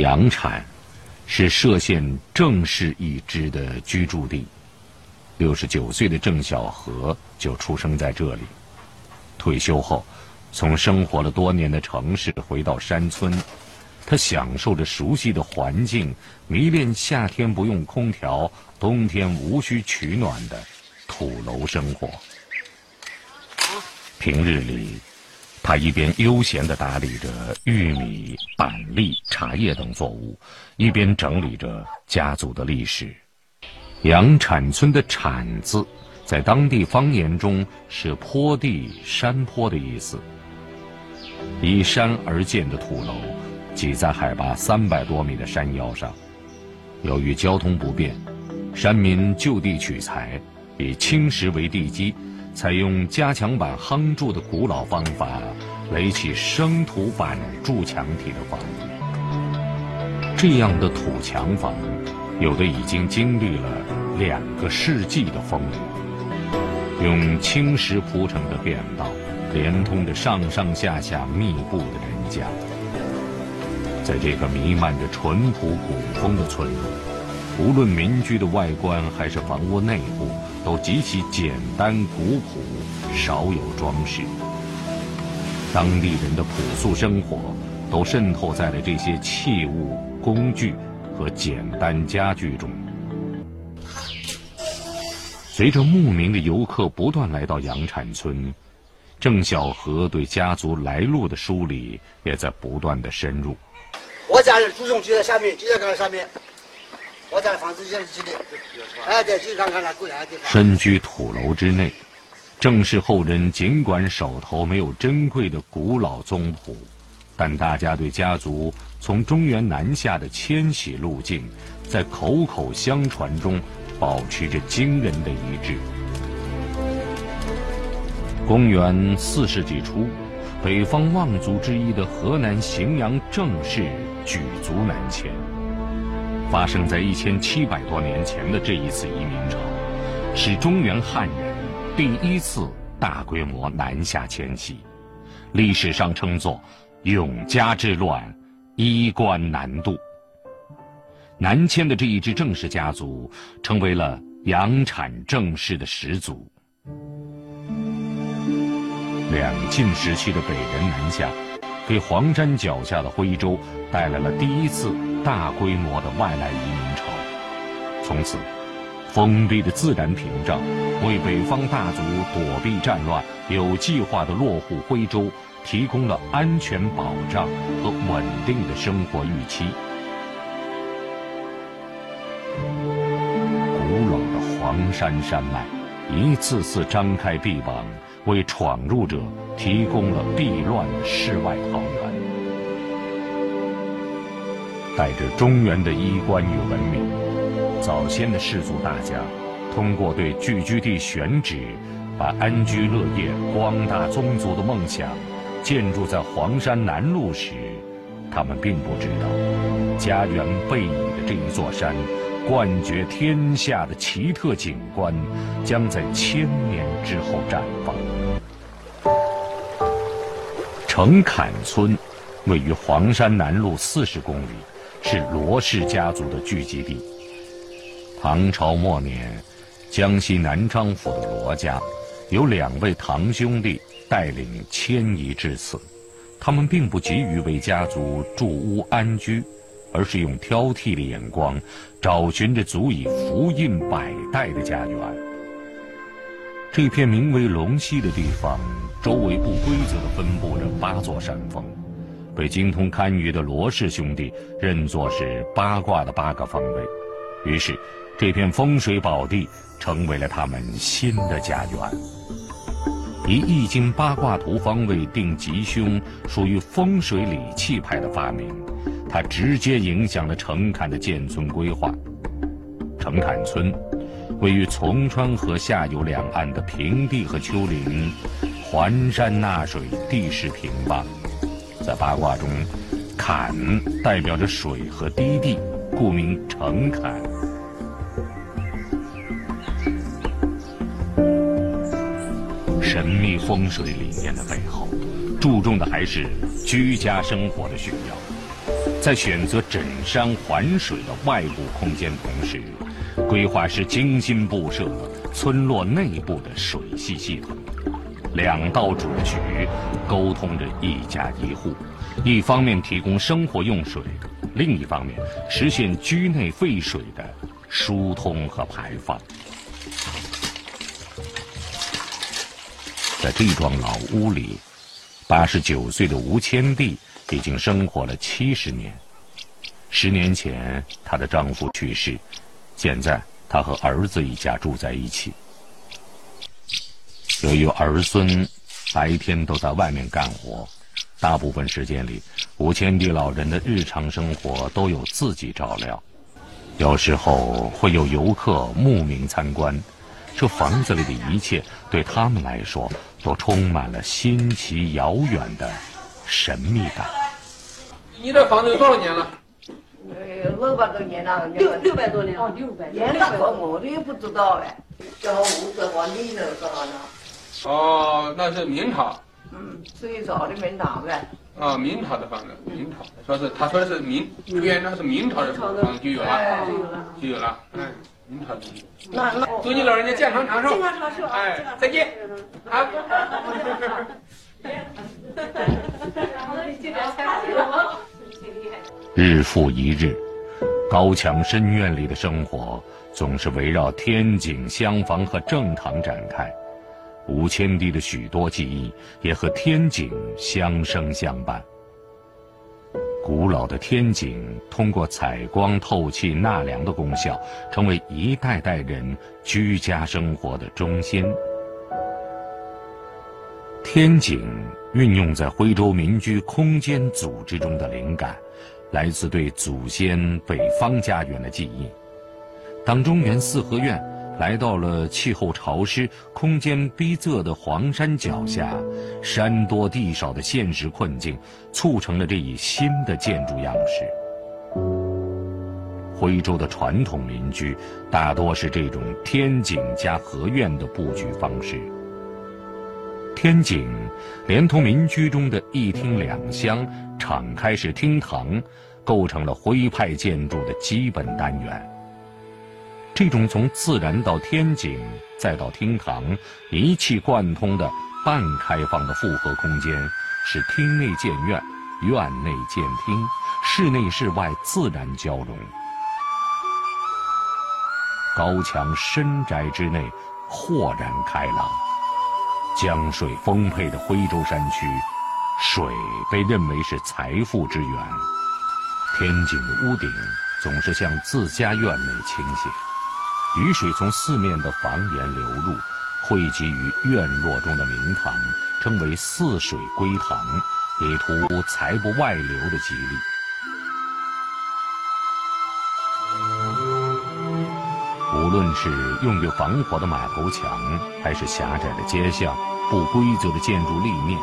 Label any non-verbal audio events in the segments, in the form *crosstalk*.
阳产是歙县郑氏一支的居住地。六十九岁的郑小河就出生在这里。退休后，从生活了多年的城市回到山村，他享受着熟悉的环境，迷恋夏天不用空调、冬天无需取暖的土楼生活。平日里，他一边悠闲地打理着玉米、板栗、茶叶等作物，一边整理着家族的历史。杨铲村的“铲”字，在当地方言中是坡地、山坡的意思。依山而建的土楼，挤在海拔三百多米的山腰上。由于交通不便，山民就地取材，以青石为地基。采用加强板夯筑的古老方法，垒起生土板筑墙体的房屋。这样的土墙房，有的已经经历了两个世纪的风雨。用青石铺成的便道，连通着上上下下密布的人家。在这个弥漫着淳朴古风的村落。无论民居的外观还是房屋内部，都极其简单古朴，少有装饰。当地人的朴素生活，都渗透在了这些器物、工具和简单家具中。随着慕名的游客不断来到杨产村，郑小河对家族来路的梳理也在不断的深入。我家的祖宗就在下面，就在岗上面。身居土楼之内，郑氏后人尽管手头没有珍贵的古老宗谱，但大家对家族从中原南下的迁徙路径，在口口相传中保持着惊人的一致。公元四世纪初，北方望族之一的河南荥阳郑氏举族南迁。发生在一千七百多年前的这一次移民潮，是中原汉人第一次大规模南下迁徙，历史上称作“永嘉之乱，衣冠南渡”。南迁的这一支郑氏家族，成为了阳产郑氏的始祖。两晋时期的北人南下，给黄山脚下的徽州带来了第一次。大规模的外来移民潮，从此，封闭的自然屏障为北方大族躲避战乱、有计划的落户徽州提供了安全保障和稳定的生活预期。古老的黄山山脉，一次次张开臂膀，为闯入者提供了避乱的世外桃源。带着中原的衣冠与文明，早先的氏族大家，通过对聚居地选址，把安居乐业、光大宗族的梦想建筑在黄山南麓时，他们并不知道，家园背倚的这一座山，冠绝天下的奇特景观，将在千年之后绽放。程坎村，位于黄山南麓四十公里。是罗氏家族的聚集地。唐朝末年，江西南昌府的罗家，有两位堂兄弟带领迁移至此。他们并不急于为家族筑屋安居，而是用挑剔的眼光，找寻着足以福荫百代的家园。这片名为龙溪的地方，周围不规则地分布着八座山峰。被精通堪舆的罗氏兄弟认作是八卦的八个方位，于是这片风水宝地成为了他们新的家园。以《易经》八卦图方位定吉凶，属于风水理气派的发明，它直接影响了城坎的建村规划。城坎村位于从川河下游两岸的平地和丘陵，环山纳水，地势平洼。在八卦中，坎代表着水和低地，故名城坎。神秘风水理念的背后，注重的还是居家生活的需要。在选择枕山环水的外部空间同时，规划师精心布设了村落内部的水系系统。两道主渠沟通着一家一户，一方面提供生活用水，另一方面实现居内废水的疏通和排放。在这幢老屋里，八十九岁的吴千娣已经生活了七十年。十年前，她的丈夫去世，现在他和儿子一家住在一起。由于儿孙白天都在外面干活，大部分时间里，吴千娣老人的日常生活都有自己照料。有时候会有游客慕名参观，这房子里的一切对他们来说都充满了新奇遥远的神秘感。你这房子有多少年了？呃，六百多年了，六六百多年哦，六百年了，我都也不知道哎。这屋子往里头干啥呢？哦，那是明朝。嗯，最早的明朝呗。啊，明朝的房子，明朝说是他说的是明，原来是明朝的房子就有了，就有了，就有了，哎，明朝的。那那祝你老人家健康长寿，健康长寿，哎，再见，啊。*laughs* *laughs* 日复一日，高墙深院里的生活总是围绕天井、厢房和正堂展开。吴千娣的许多记忆也和天井相生相伴。古老的天井通过采光、透气、纳凉的功效，成为一代代人居家生活的中心。天井运用在徽州民居空间组织中的灵感，来自对祖先北方家园的记忆。当中原四合院。来到了气候潮湿、空间逼仄的黄山脚下，山多地少的现实困境，促成了这一新的建筑样式。徽州的传统民居大多是这种天井加合院的布局方式。天井连同民居中的一厅两厢、敞开式厅堂，构成了徽派建筑的基本单元。这种从自然到天井再到厅堂一气贯通的半开放的复合空间，使厅内建院，院内建厅，室内室外自然交融。高墙深宅之内豁然开朗，江水丰沛的徽州山区，水被认为是财富之源。天井的屋顶总是向自家院内倾斜。雨水从四面的房檐流入，汇集于院落中的明堂，称为“四水归堂”，以图财不外流的吉利。论是用于防火的马头墙，还是狭窄的街巷、不规则的建筑立面，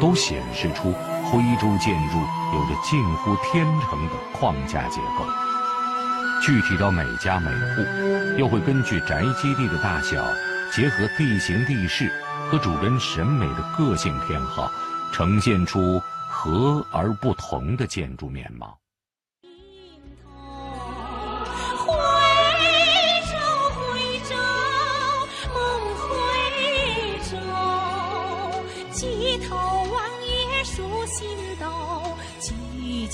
都显示出徽州建筑有着近乎天成的框架结构。具体到每家每户，又会根据宅基地的大小，结合地形地势和主人审美的个性偏好，呈现出和而不同的建筑面貌。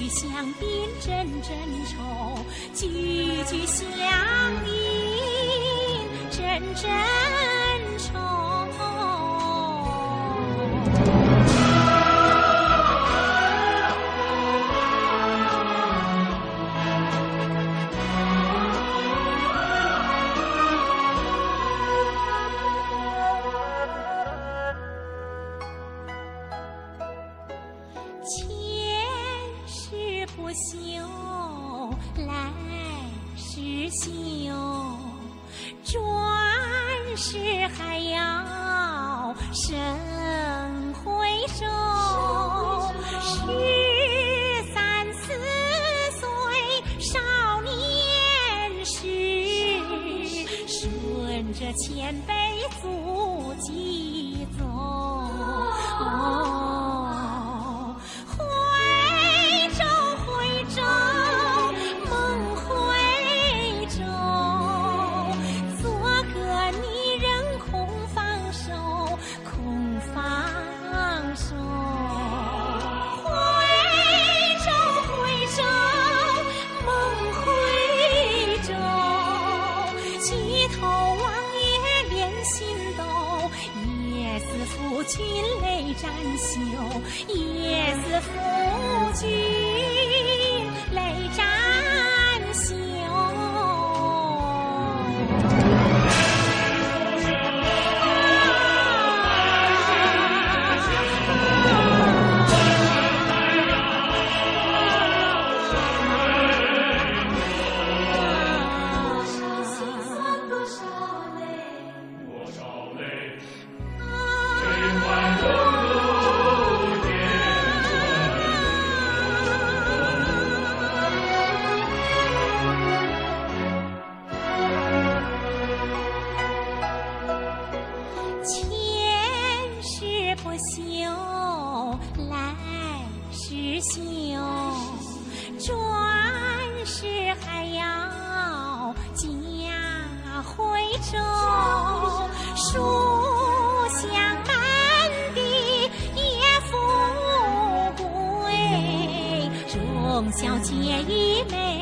与香槟阵阵愁句句相应阵阵前辈祖转世还要嫁回州，书香满地也富贵，忠孝节义美。